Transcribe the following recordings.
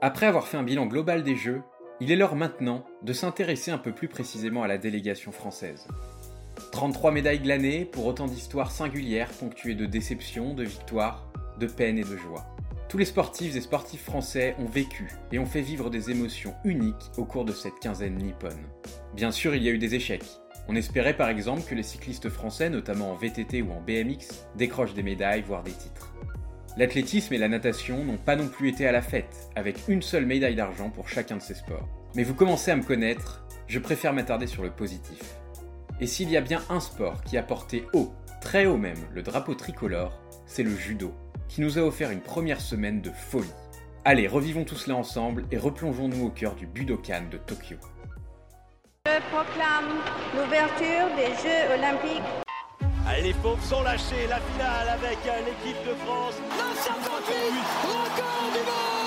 Après avoir fait un bilan global des Jeux, il est l'heure maintenant de s'intéresser un peu plus précisément à la délégation française. 33 médailles glanées pour autant d'histoires singulières ponctuées de déceptions, de victoires, de peines et de joie. Tous les sportifs et sportifs français ont vécu et ont fait vivre des émotions uniques au cours de cette quinzaine nippone. Bien sûr, il y a eu des échecs. On espérait par exemple que les cyclistes français, notamment en VTT ou en BMX, décrochent des médailles, voire des titres. L'athlétisme et la natation n'ont pas non plus été à la fête, avec une seule médaille d'argent pour chacun de ces sports. Mais vous commencez à me connaître, je préfère m'attarder sur le positif. Et s'il y a bien un sport qui a porté haut, très haut même, le drapeau tricolore, c'est le judo, qui nous a offert une première semaine de folie. Allez, revivons tout cela ensemble et replongeons-nous au cœur du Budokan de Tokyo. Je proclame l'ouverture des Jeux Olympiques. Allez, les pauvres sont lâchés, la finale avec l'équipe de France. record du monde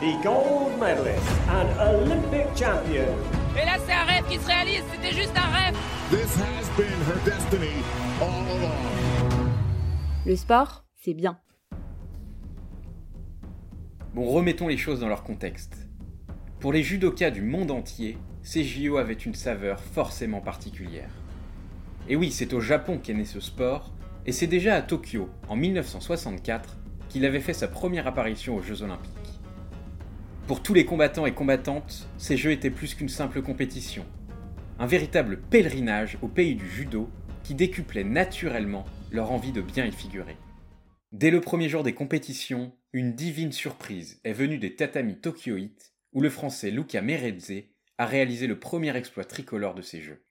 the gold medalist and Olympic champion. Et là, c'est un rêve qui se réalise, c'était juste un rêve. This has been her destiny all along. Le sport, c'est bien. Bon, remettons les choses dans leur contexte. Pour les judokas du monde entier, ces JO avaient une saveur forcément particulière. Et oui, c'est au Japon qu'est né ce sport, et c'est déjà à Tokyo, en 1964, qu'il avait fait sa première apparition aux Jeux Olympiques. Pour tous les combattants et combattantes, ces Jeux étaient plus qu'une simple compétition. Un véritable pèlerinage au pays du judo qui décuplait naturellement leur envie de bien y figurer. Dès le premier jour des compétitions, une divine surprise est venue des tatamis tokyoïtes où le français Luca Merezze a réalisé le premier exploit tricolore de ces Jeux.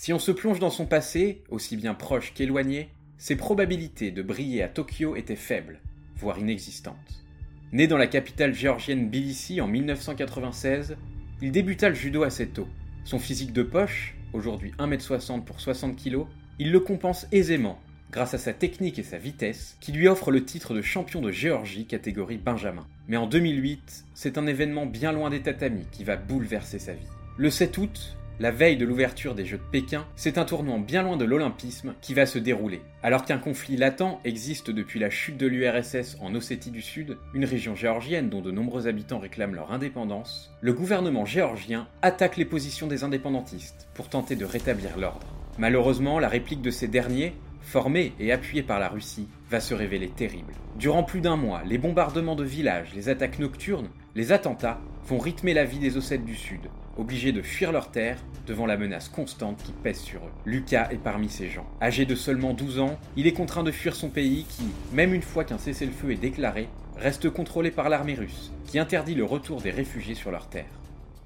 Si on se plonge dans son passé, aussi bien proche qu'éloigné, ses probabilités de briller à Tokyo étaient faibles, voire inexistantes. Né dans la capitale géorgienne Tbilissi en 1996, il débuta le judo assez tôt. Son physique de poche, aujourd'hui 1m60 pour 60 kg, il le compense aisément grâce à sa technique et sa vitesse, qui lui offre le titre de champion de Géorgie catégorie Benjamin. Mais en 2008, c'est un événement bien loin des tatamis qui va bouleverser sa vie. Le 7 août, la veille de l'ouverture des Jeux de Pékin, c'est un tournant bien loin de l'olympisme qui va se dérouler. Alors qu'un conflit latent existe depuis la chute de l'URSS en Ossétie du Sud, une région géorgienne dont de nombreux habitants réclament leur indépendance, le gouvernement géorgien attaque les positions des indépendantistes pour tenter de rétablir l'ordre. Malheureusement, la réplique de ces derniers, formée et appuyée par la Russie, va se révéler terrible. Durant plus d'un mois, les bombardements de villages, les attaques nocturnes, les attentats vont rythmer la vie des Ossètes du Sud, obligés de fuir leur terre devant la menace constante qui pèse sur eux. Lucas est parmi ces gens. Âgé de seulement 12 ans, il est contraint de fuir son pays qui, même une fois qu'un cessez-le-feu est déclaré, reste contrôlé par l'armée russe, qui interdit le retour des réfugiés sur leur terre.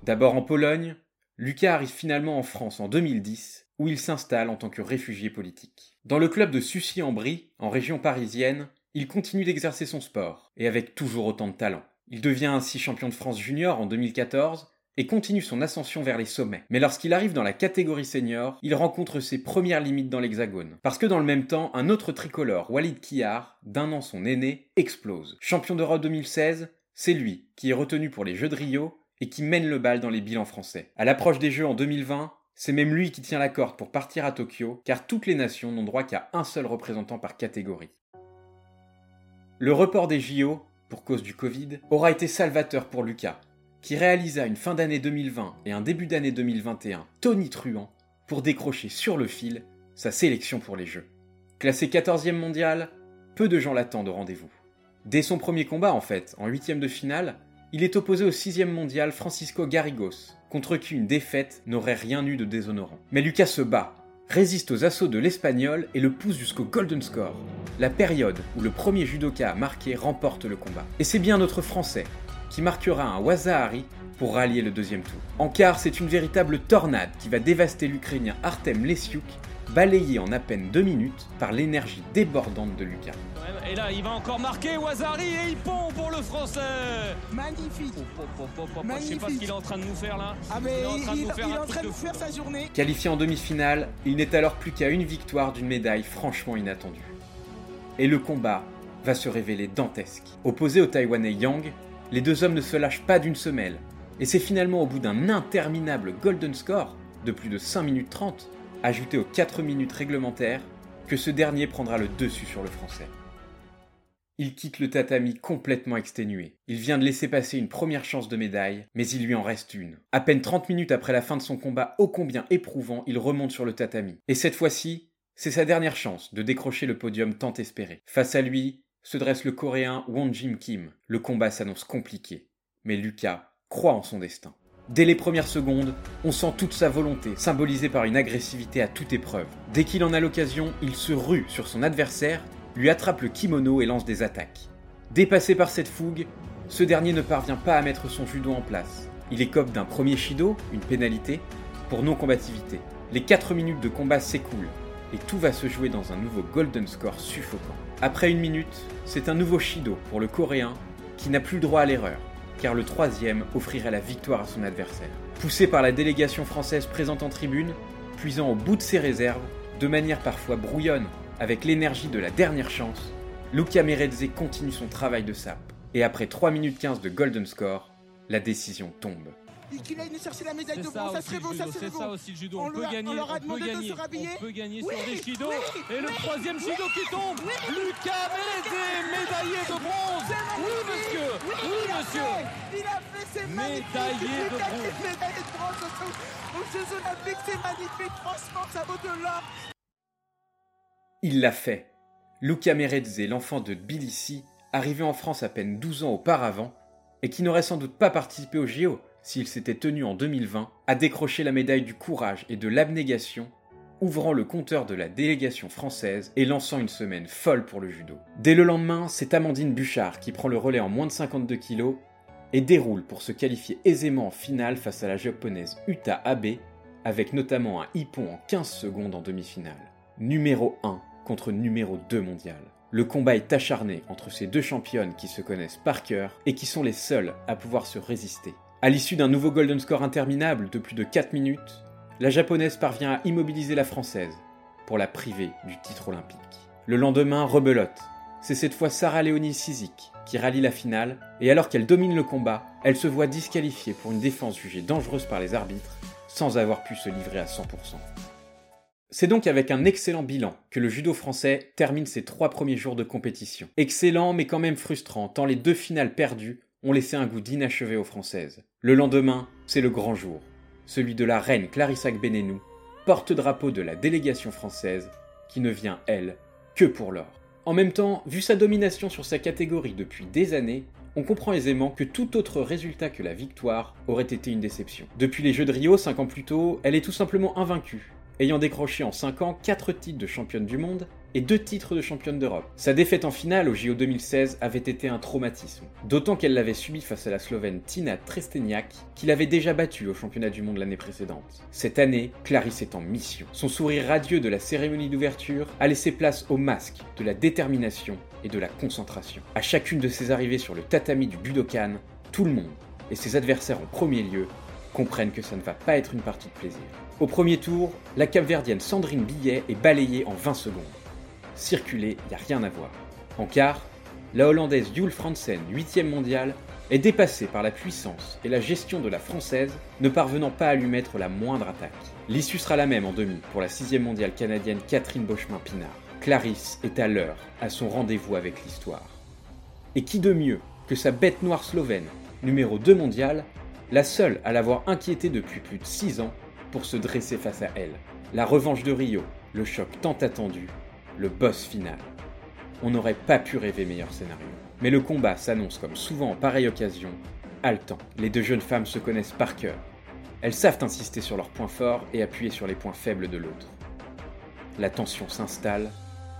D'abord en Pologne, Lucas arrive finalement en France en 2010, où il s'installe en tant que réfugié politique. Dans le club de Sucy-en-Brie, en région parisienne, il continue d'exercer son sport, et avec toujours autant de talent. Il devient ainsi champion de France junior en 2014 et continue son ascension vers les sommets. Mais lorsqu'il arrive dans la catégorie senior, il rencontre ses premières limites dans l'hexagone. Parce que dans le même temps, un autre tricolore, Walid Kiar, d'un an son aîné, explose. Champion d'Europe 2016, c'est lui qui est retenu pour les Jeux de Rio et qui mène le bal dans les bilans français. À l'approche des Jeux en 2020, c'est même lui qui tient la corde pour partir à Tokyo, car toutes les nations n'ont droit qu'à un seul représentant par catégorie. Le report des JO, pour cause du Covid, aura été salvateur pour Lucas, qui réalisa une fin d'année 2020 et un début d'année 2021 tonitruant pour décrocher sur le fil sa sélection pour les Jeux. Classé 14e mondial, peu de gens l'attendent au rendez-vous. Dès son premier combat, en fait, en huitième de finale, il est opposé au 6e mondial Francisco Garrigos, contre qui une défaite n'aurait rien eu de déshonorant. Mais Lucas se bat, résiste aux assauts de l'Espagnol et le pousse jusqu'au Golden Score, la période où le premier judoka a marqué remporte le combat. Et c'est bien notre Français qui marquera un Wazahari pour rallier le deuxième tour. En quart, c'est une véritable tornade qui va dévaster l'Ukrainien Artem Lesiuk, balayé en à peine deux minutes par l'énergie débordante de Lucas. Et là, il va encore marquer Wazari et il pond pour le français. Magnifique. Oh, oh, oh, oh, oh, Je sais pas Magnifique. ce qu'il est en train de nous faire là. Ah mais il est en il, train de nous faire il est un en truc train de de fou. faire sa journée. Qualifié en demi-finale, il n'est alors plus qu'à une victoire d'une médaille franchement inattendue. Et le combat va se révéler dantesque. Opposé au Taïwanais Yang, les deux hommes ne se lâchent pas d'une semelle. Et c'est finalement au bout d'un interminable golden score de plus de 5 minutes 30, ajouté aux 4 minutes réglementaires, que ce dernier prendra le dessus sur le français. Il quitte le tatami complètement exténué. Il vient de laisser passer une première chance de médaille, mais il lui en reste une. À peine 30 minutes après la fin de son combat ô combien éprouvant, il remonte sur le tatami. Et cette fois-ci, c'est sa dernière chance de décrocher le podium tant espéré. Face à lui, se dresse le coréen Won Jim Kim. Le combat s'annonce compliqué, mais Lucas croit en son destin. Dès les premières secondes, on sent toute sa volonté, symbolisée par une agressivité à toute épreuve. Dès qu'il en a l'occasion, il se rue sur son adversaire, lui attrape le kimono et lance des attaques. Dépassé par cette fougue, ce dernier ne parvient pas à mettre son judo en place. Il écope d'un premier shido, une pénalité, pour non-combativité. Les 4 minutes de combat s'écoulent, et tout va se jouer dans un nouveau golden score suffocant. Après une minute, c'est un nouveau shido pour le coréen, qui n'a plus droit à l'erreur car le troisième offrirait la victoire à son adversaire. Poussé par la délégation française présente en tribune, puisant au bout de ses réserves, de manière parfois brouillonne, avec l'énergie de la dernière chance, Luca Merezze continue son travail de sape. Et après 3 minutes 15 de golden score, la décision tombe. Qu'il aille nous chercher la médaille de bronze, ça serait beau, ça judo, serait c'est beau. ça aussi le judo. On peut a- gagner, on leur a demandé de gagner, se rhabiller. on peut gagner Oui, sur oui, et le oui, troisième oui, shido qui tombe. oui, Lucas Melezé, médaillé de bronze. Oui monsieur, oui il a monsieur. fait, Il a fait, magnifique. Médaillé de bronze. médaillé de bronze aux- aux Jeux Olympiques, c'est magnifique. Franchement, ça vaut de l'or. Il l'a fait. Luca Merezze, l'enfant de Tbilissi, arrivé en France à peine 12 ans auparavant, et qui n'aurait sans doute pas participé au JO s'il s'était tenu en 2020, a décroché la médaille du courage et de l'abnégation, ouvrant le compteur de la délégation française et lançant une semaine folle pour le judo. Dès le lendemain, c'est Amandine Bouchard qui prend le relais en moins de 52 kg et déroule pour se qualifier aisément en finale face à la japonaise Uta Abe, avec notamment un hippon en 15 secondes en demi-finale. Numéro 1 contre numéro 2 mondial. Le combat est acharné entre ces deux championnes qui se connaissent par cœur et qui sont les seules à pouvoir se résister. À l'issue d'un nouveau golden score interminable de plus de 4 minutes, la japonaise parvient à immobiliser la française pour la priver du titre olympique. Le lendemain, rebelote. C'est cette fois Sarah Léonie Sizik qui rallie la finale, et alors qu'elle domine le combat, elle se voit disqualifiée pour une défense jugée dangereuse par les arbitres, sans avoir pu se livrer à 100%. C'est donc avec un excellent bilan que le judo français termine ses trois premiers jours de compétition. Excellent mais quand même frustrant, tant les deux finales perdues ont laissé un goût d'inachevé aux Françaises. Le lendemain, c'est le grand jour, celui de la reine Clarissa Benenou, porte-drapeau de la délégation française, qui ne vient, elle, que pour l'or. En même temps, vu sa domination sur sa catégorie depuis des années, on comprend aisément que tout autre résultat que la victoire aurait été une déception. Depuis les Jeux de Rio, 5 ans plus tôt, elle est tout simplement invaincue, ayant décroché en 5 ans 4 titres de championne du monde et 2 titres de championne d'Europe. Sa défaite en finale au JO 2016 avait été un traumatisme, d'autant qu'elle l'avait subi face à la Slovène Tina Tresteniak, qui l'avait déjà battue au championnat du monde l'année précédente. Cette année, Clarisse est en mission. Son sourire radieux de la cérémonie d'ouverture a laissé place au masque de la détermination et de la concentration. À chacune de ses arrivées sur le tatami du Budokan, tout le monde, et ses adversaires en premier lieu, comprennent que ça ne va pas être une partie de plaisir. Au premier tour, la capverdienne Sandrine Billet est balayée en 20 secondes. Circuler, y a rien à voir. En quart, la Hollandaise Jule Fransen, 8ème mondiale, est dépassée par la puissance et la gestion de la Française, ne parvenant pas à lui mettre la moindre attaque. L'issue sera la même en demi pour la 6ème mondiale canadienne Catherine Bochemin-Pinard. Clarisse est à l'heure à son rendez-vous avec l'histoire. Et qui de mieux que sa bête noire slovène, numéro 2 mondiale, la seule à l'avoir inquiétée depuis plus de 6 ans pour se dresser face à elle. La revanche de Rio, le choc tant attendu, le boss final. On n'aurait pas pu rêver meilleur scénario. Mais le combat s'annonce comme souvent en pareille occasion, haletant. Les deux jeunes femmes se connaissent par cœur. Elles savent insister sur leurs points forts et appuyer sur les points faibles de l'autre. La tension s'installe,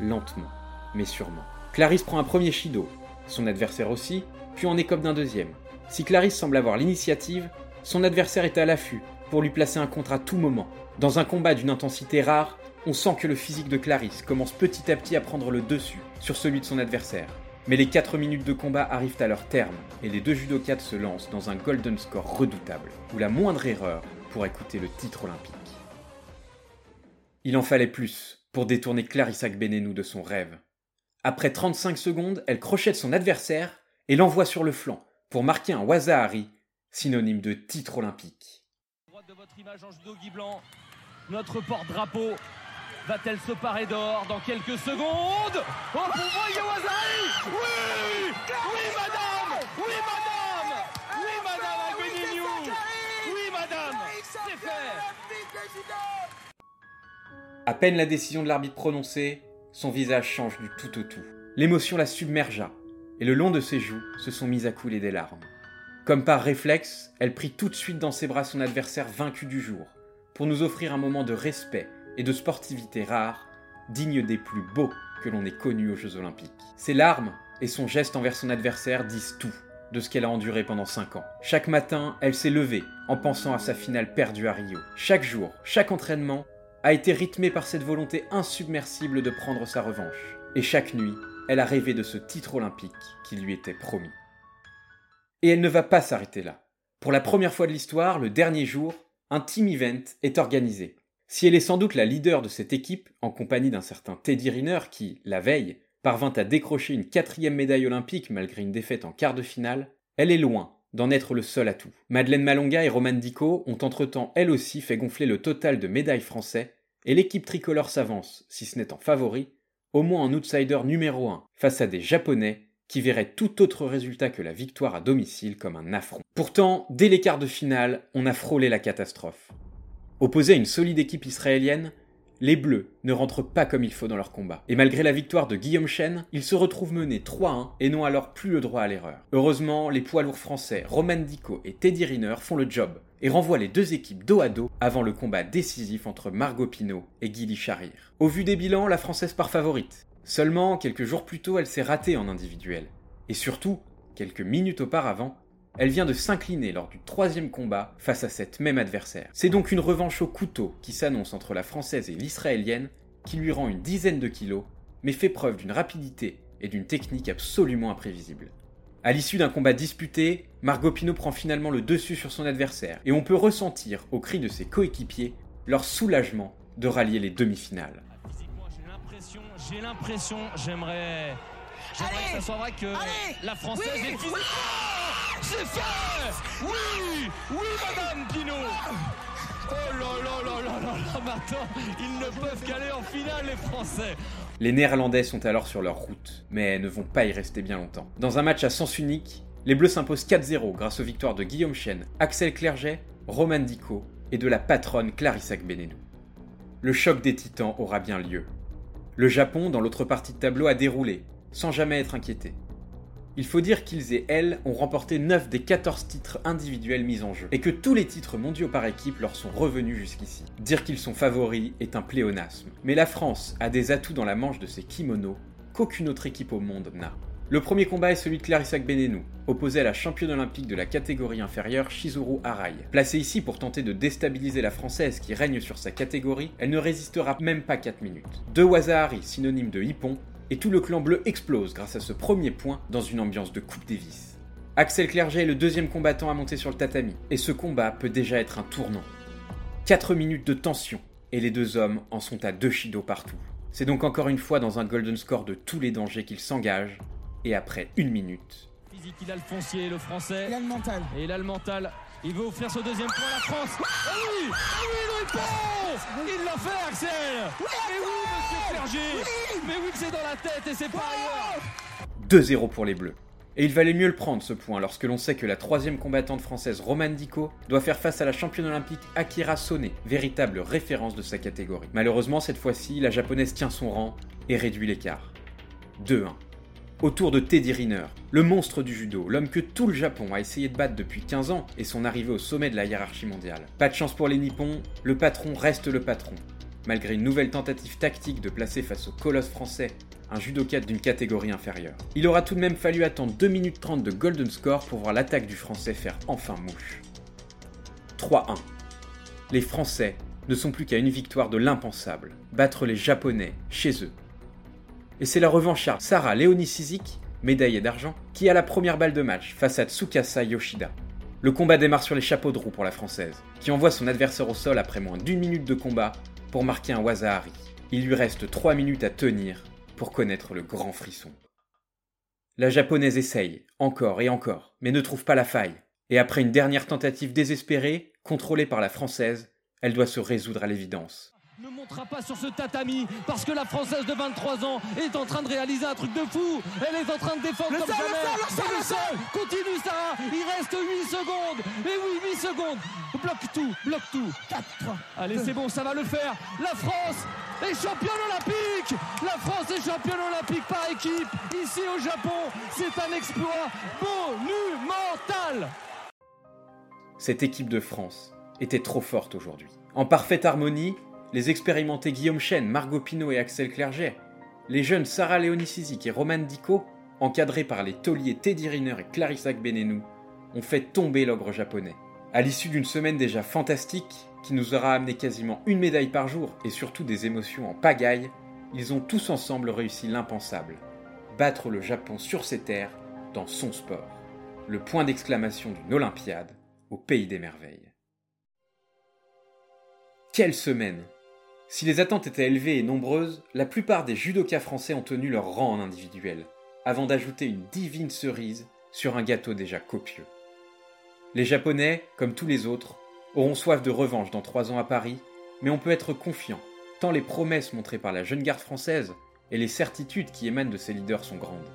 lentement, mais sûrement. Clarisse prend un premier Shido, son adversaire aussi, puis en écope d'un deuxième. Si Clarisse semble avoir l'initiative, son adversaire est à l'affût pour lui placer un contre à tout moment. Dans un combat d'une intensité rare, on sent que le physique de Clarisse commence petit à petit à prendre le dessus sur celui de son adversaire. Mais les 4 minutes de combat arrivent à leur terme et les deux judokas se lancent dans un golden score redoutable, où la moindre erreur pourrait coûter le titre olympique. Il en fallait plus pour détourner Clarissa Benenou de son rêve. Après 35 secondes, elle crochette son adversaire et l'envoie sur le flanc pour marquer un Wazahari, synonyme de titre olympique. Droite de votre image en judo Blanc. Notre porte-drapeau Va-t-elle se parer d'or dans quelques secondes Oh, pour Oui Oui, madame Oui, madame Oui, madame Aguinignou Oui, madame C'est fait À peine la décision de l'arbitre prononcée, son visage change du tout au tout. L'émotion la submergea, et le long de ses joues se sont mises à couler des larmes. Comme par réflexe, elle prit tout de suite dans ses bras son adversaire vaincu du jour, pour nous offrir un moment de respect et de sportivité rare, digne des plus beaux que l'on ait connus aux Jeux Olympiques. Ses larmes et son geste envers son adversaire disent tout de ce qu'elle a enduré pendant 5 ans. Chaque matin, elle s'est levée en pensant à sa finale perdue à Rio. Chaque jour, chaque entraînement a été rythmé par cette volonté insubmersible de prendre sa revanche. Et chaque nuit, elle a rêvé de ce titre olympique qui lui était promis. Et elle ne va pas s'arrêter là. Pour la première fois de l'histoire, le dernier jour, un team event est organisé. Si elle est sans doute la leader de cette équipe, en compagnie d'un certain Teddy Riner qui, la veille, parvint à décrocher une quatrième médaille olympique malgré une défaite en quart de finale, elle est loin d'en être le seul atout. Madeleine Malonga et Roman Dico ont entre-temps elles aussi fait gonfler le total de médailles français, et l'équipe tricolore s'avance, si ce n'est en favori, au moins en outsider numéro 1 face à des Japonais qui verraient tout autre résultat que la victoire à domicile comme un affront. Pourtant, dès les quarts de finale, on a frôlé la catastrophe. Opposés à une solide équipe israélienne, les Bleus ne rentrent pas comme il faut dans leur combat. Et malgré la victoire de Guillaume Chen, ils se retrouvent menés 3-1 et n'ont alors plus le droit à l'erreur. Heureusement, les poids lourds français Roman Dico et Teddy Riner font le job et renvoient les deux équipes dos à dos avant le combat décisif entre Margot Pinot et Guy Charir. Au vu des bilans, la française part favorite. Seulement, quelques jours plus tôt, elle s'est ratée en individuel. Et surtout, quelques minutes auparavant, elle vient de s'incliner lors du troisième combat face à cette même adversaire. C'est donc une revanche au couteau qui s'annonce entre la française et l'israélienne, qui lui rend une dizaine de kilos, mais fait preuve d'une rapidité et d'une technique absolument imprévisible. À l'issue d'un combat disputé, Margot Pinot prend finalement le dessus sur son adversaire, et on peut ressentir, au cri de ses coéquipiers, leur soulagement de rallier les demi-finales. J'ai l'impression, j'aimerais, j'aimerais que ça soit vrai que la française est c'est fait Oui Oui, Madame Pinot Oh là là là là là là, maintenant, ils ne peuvent qu'aller en finale, les Français Les Néerlandais sont alors sur leur route, mais ne vont pas y rester bien longtemps. Dans un match à sens unique, les Bleus s'imposent 4-0 grâce aux victoires de Guillaume Chen, Axel Clerget, Roman Dico et de la patronne Clarissa Benenou. Le choc des titans aura bien lieu. Le Japon, dans l'autre partie de tableau, a déroulé, sans jamais être inquiété. Il faut dire qu'ils et elles ont remporté 9 des 14 titres individuels mis en jeu, et que tous les titres mondiaux par équipe leur sont revenus jusqu'ici. Dire qu'ils sont favoris est un pléonasme. Mais la France a des atouts dans la manche de ses kimonos qu'aucune autre équipe au monde n'a. Le premier combat est celui de Clarissa Benenou, opposée à la championne olympique de la catégorie inférieure Shizuru Arai. Placée ici pour tenter de déstabiliser la française qui règne sur sa catégorie, elle ne résistera même pas 4 minutes. Deux Wazahari, synonyme de hippon, et tout le clan bleu explose grâce à ce premier point dans une ambiance de Coupe Davis. Axel Clerget est le deuxième combattant à monter sur le tatami, et ce combat peut déjà être un tournant. 4 minutes de tension, et les deux hommes en sont à deux shido partout. C'est donc encore une fois dans un golden score de tous les dangers qu'ils s'engagent, et après une minute. Physique, il a le foncier, le français. Il a le mental. Et il a le mental. Il veut offrir ce deuxième point à la France. Ah oui Ah oui, le Il l'a fait, Axel. Oui, Mais oui, monsieur Clerget Mais oui, c'est dans la tête et c'est pas ailleurs. 2-0 pour les Bleus. Et il valait mieux le prendre ce point lorsque l'on sait que la troisième combattante française Romane Dico doit faire face à la championne olympique Akira Sone, véritable référence de sa catégorie. Malheureusement, cette fois-ci, la japonaise tient son rang et réduit l'écart. 2-1 autour de Teddy Riner, le monstre du judo, l'homme que tout le Japon a essayé de battre depuis 15 ans et son arrivée au sommet de la hiérarchie mondiale. Pas de chance pour les Nippons, le patron reste le patron. Malgré une nouvelle tentative tactique de placer face au colosse français un judoka d'une catégorie inférieure. Il aura tout de même fallu attendre 2 minutes 30 de golden score pour voir l'attaque du français faire enfin mouche. 3-1. Les Français ne sont plus qu'à une victoire de l'impensable, battre les Japonais chez eux et c'est la revancharde Sarah Léonie Sizik, médaillée d'argent, qui a la première balle de match face à Tsukasa Yoshida. Le combat démarre sur les chapeaux de roue pour la française, qui envoie son adversaire au sol après moins d'une minute de combat pour marquer un Wazahari. Il lui reste 3 minutes à tenir pour connaître le grand frisson. La japonaise essaye, encore et encore, mais ne trouve pas la faille. Et après une dernière tentative désespérée, contrôlée par la française, elle doit se résoudre à l'évidence. Montera pas sur ce tatami parce que la Française de 23 ans est en train de réaliser un truc de fou. Elle est en train de défendre Le comme sol, le sol, le continue Sarah. Il reste 8 secondes. Et oui, 8 secondes. Bloque tout, bloque tout. 4, 3. Allez, c'est bon, ça va le faire. La France est championne olympique. La France est championne olympique par équipe. Ici au Japon, c'est un exploit monumental. Cette équipe de France était trop forte aujourd'hui. En parfaite harmonie, les expérimentés Guillaume Chen, Margot Pinot et Axel Clerget, les jeunes Sarah Léonie et Roman Dico, encadrés par les tauliers Teddy Riner et Clarissa Gbenenou, ont fait tomber l'ogre japonais. À l'issue d'une semaine déjà fantastique, qui nous aura amené quasiment une médaille par jour et surtout des émotions en pagaille, ils ont tous ensemble réussi l'impensable. Battre le Japon sur ses terres, dans son sport. Le point d'exclamation d'une Olympiade au pays des merveilles. Quelle semaine Si les attentes étaient élevées et nombreuses, la plupart des judokas français ont tenu leur rang en individuel, avant d'ajouter une divine cerise sur un gâteau déjà copieux. Les Japonais, comme tous les autres, auront soif de revanche dans trois ans à Paris, mais on peut être confiant, tant les promesses montrées par la jeune garde française et les certitudes qui émanent de ses leaders sont grandes.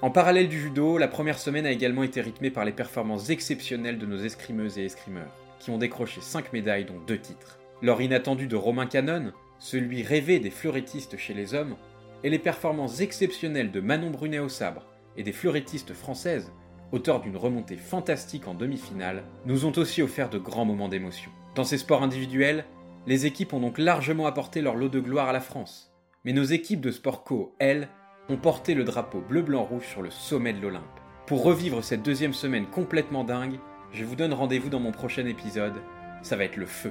En parallèle du judo, la première semaine a également été rythmée par les performances exceptionnelles de nos escrimeuses et escrimeurs, qui ont décroché 5 médailles dont 2 titres. L'or inattendu de Romain Canon, celui rêvé des fleurettistes chez les hommes, et les performances exceptionnelles de Manon Brunet au sabre et des fleurettistes françaises, auteurs d'une remontée fantastique en demi-finale, nous ont aussi offert de grands moments d'émotion. Dans ces sports individuels, les équipes ont donc largement apporté leur lot de gloire à la France. Mais nos équipes de sport co, elles, ont porté le drapeau bleu-blanc-rouge sur le sommet de l'Olympe. Pour revivre cette deuxième semaine complètement dingue, je vous donne rendez-vous dans mon prochain épisode. Ça va être le feu.